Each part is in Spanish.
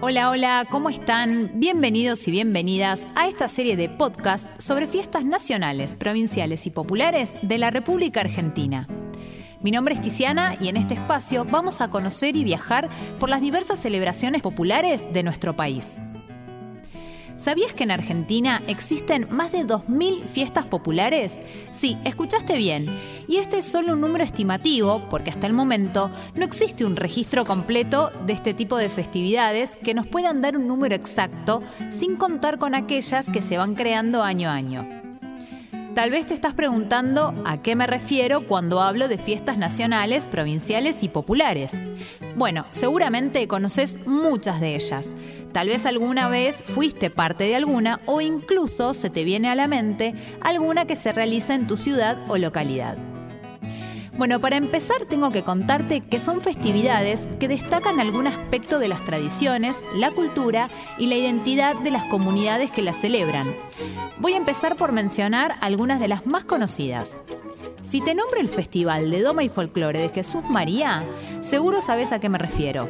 Hola, hola, ¿cómo están? Bienvenidos y bienvenidas a esta serie de podcast sobre fiestas nacionales, provinciales y populares de la República Argentina. Mi nombre es Tiziana y en este espacio vamos a conocer y viajar por las diversas celebraciones populares de nuestro país. ¿Sabías que en Argentina existen más de 2.000 fiestas populares? Sí, escuchaste bien. Y este es solo un número estimativo porque hasta el momento no existe un registro completo de este tipo de festividades que nos puedan dar un número exacto sin contar con aquellas que se van creando año a año. Tal vez te estás preguntando a qué me refiero cuando hablo de fiestas nacionales, provinciales y populares. Bueno, seguramente conoces muchas de ellas Tal vez alguna vez fuiste parte de alguna o incluso se te viene a la mente alguna que se realiza en tu ciudad o localidad. Bueno, para empezar tengo que contarte que son festividades que destacan algún aspecto de las tradiciones, la cultura y la identidad de las comunidades que las celebran. Voy a empezar por mencionar algunas de las más conocidas. Si te nombro el Festival de Doma y Folclore de Jesús María, seguro sabes a qué me refiero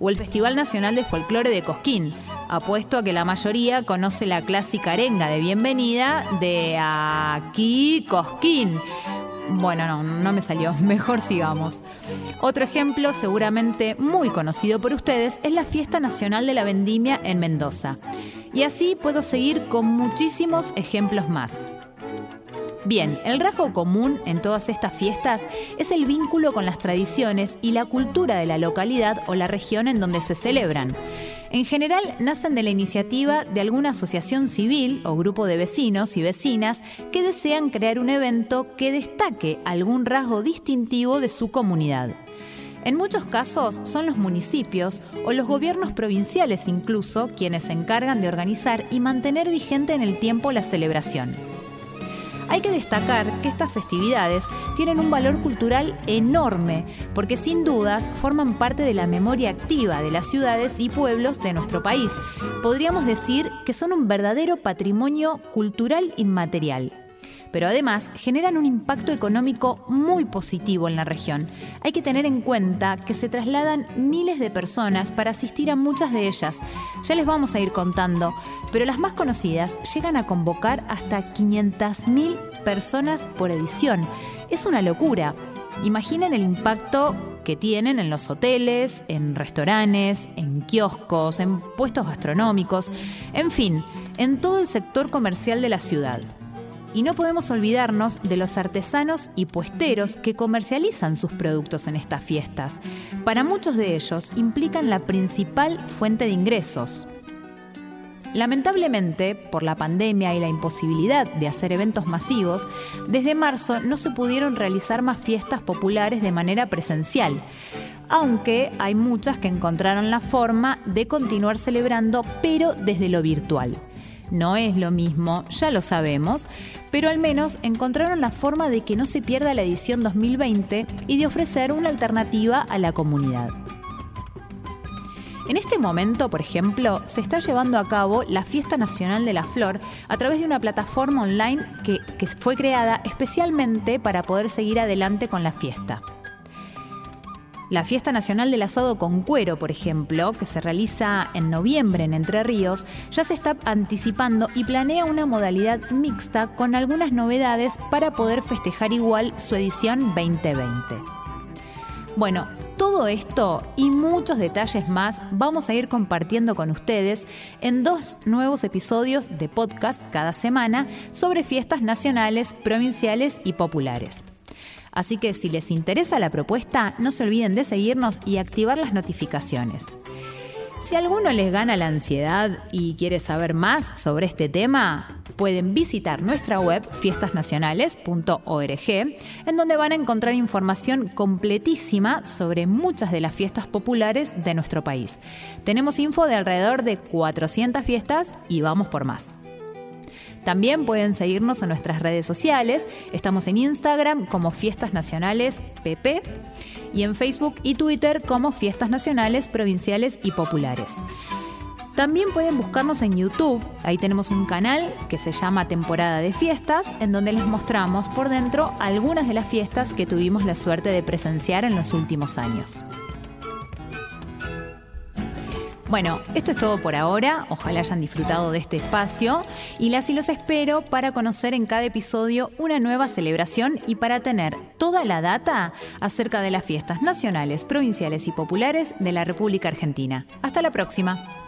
o el Festival Nacional de Folclore de Cosquín. Apuesto a que la mayoría conoce la clásica arenga de bienvenida de aquí Cosquín. Bueno, no, no me salió, mejor sigamos. Otro ejemplo, seguramente muy conocido por ustedes, es la Fiesta Nacional de la Vendimia en Mendoza. Y así puedo seguir con muchísimos ejemplos más. Bien, el rasgo común en todas estas fiestas es el vínculo con las tradiciones y la cultura de la localidad o la región en donde se celebran. En general, nacen de la iniciativa de alguna asociación civil o grupo de vecinos y vecinas que desean crear un evento que destaque algún rasgo distintivo de su comunidad. En muchos casos son los municipios o los gobiernos provinciales incluso quienes se encargan de organizar y mantener vigente en el tiempo la celebración. Hay que destacar que estas festividades tienen un valor cultural enorme, porque sin dudas forman parte de la memoria activa de las ciudades y pueblos de nuestro país. Podríamos decir que son un verdadero patrimonio cultural inmaterial pero además generan un impacto económico muy positivo en la región. Hay que tener en cuenta que se trasladan miles de personas para asistir a muchas de ellas. Ya les vamos a ir contando, pero las más conocidas llegan a convocar hasta 500.000 personas por edición. Es una locura. Imaginen el impacto que tienen en los hoteles, en restaurantes, en kioscos, en puestos gastronómicos, en fin, en todo el sector comercial de la ciudad. Y no podemos olvidarnos de los artesanos y puesteros que comercializan sus productos en estas fiestas. Para muchos de ellos implican la principal fuente de ingresos. Lamentablemente, por la pandemia y la imposibilidad de hacer eventos masivos, desde marzo no se pudieron realizar más fiestas populares de manera presencial, aunque hay muchas que encontraron la forma de continuar celebrando, pero desde lo virtual. No es lo mismo, ya lo sabemos, pero al menos encontraron la forma de que no se pierda la edición 2020 y de ofrecer una alternativa a la comunidad. En este momento, por ejemplo, se está llevando a cabo la Fiesta Nacional de la Flor a través de una plataforma online que, fue creada especialmente para poder seguir adelante con la fiesta. La Fiesta Nacional del Asado con Cuero, por ejemplo, que se realiza en noviembre en Entre Ríos, ya se está anticipando y planea una modalidad mixta con algunas novedades para poder festejar igual su edición 2020. Bueno, todo esto y muchos detalles más vamos a ir compartiendo con ustedes en dos nuevos episodios de podcast cada semana sobre fiestas nacionales, provinciales y populares. Así que si les interesa la propuesta, no se olviden de seguirnos y activar las notificaciones. Si alguno les gana la ansiedad y quiere saber más sobre este tema, pueden visitar nuestra web fiestasnacionales.org, en donde van a encontrar información completísima sobre muchas de las fiestas populares de nuestro país. Tenemos info de alrededor de 400 fiestas y vamos por más. También pueden seguirnos en nuestras redes sociales. Estamos en Instagram como Fiestas Nacionales PP y en Facebook y Twitter como Fiestas Nacionales, Provinciales y Populares. También pueden buscarnos en YouTube, ahí tenemos un canal que se llama Temporada de Fiestas, en donde les mostramos por dentro algunas de las fiestas que tuvimos la suerte de presenciar en los últimos años. Bueno, esto es todo por ahora. Ojalá hayan disfrutado de este espacio y las y los espero para conocer en cada episodio una nueva celebración y para tener toda la data acerca de las fiestas nacionales, provinciales y populares de la República Argentina. Hasta la próxima.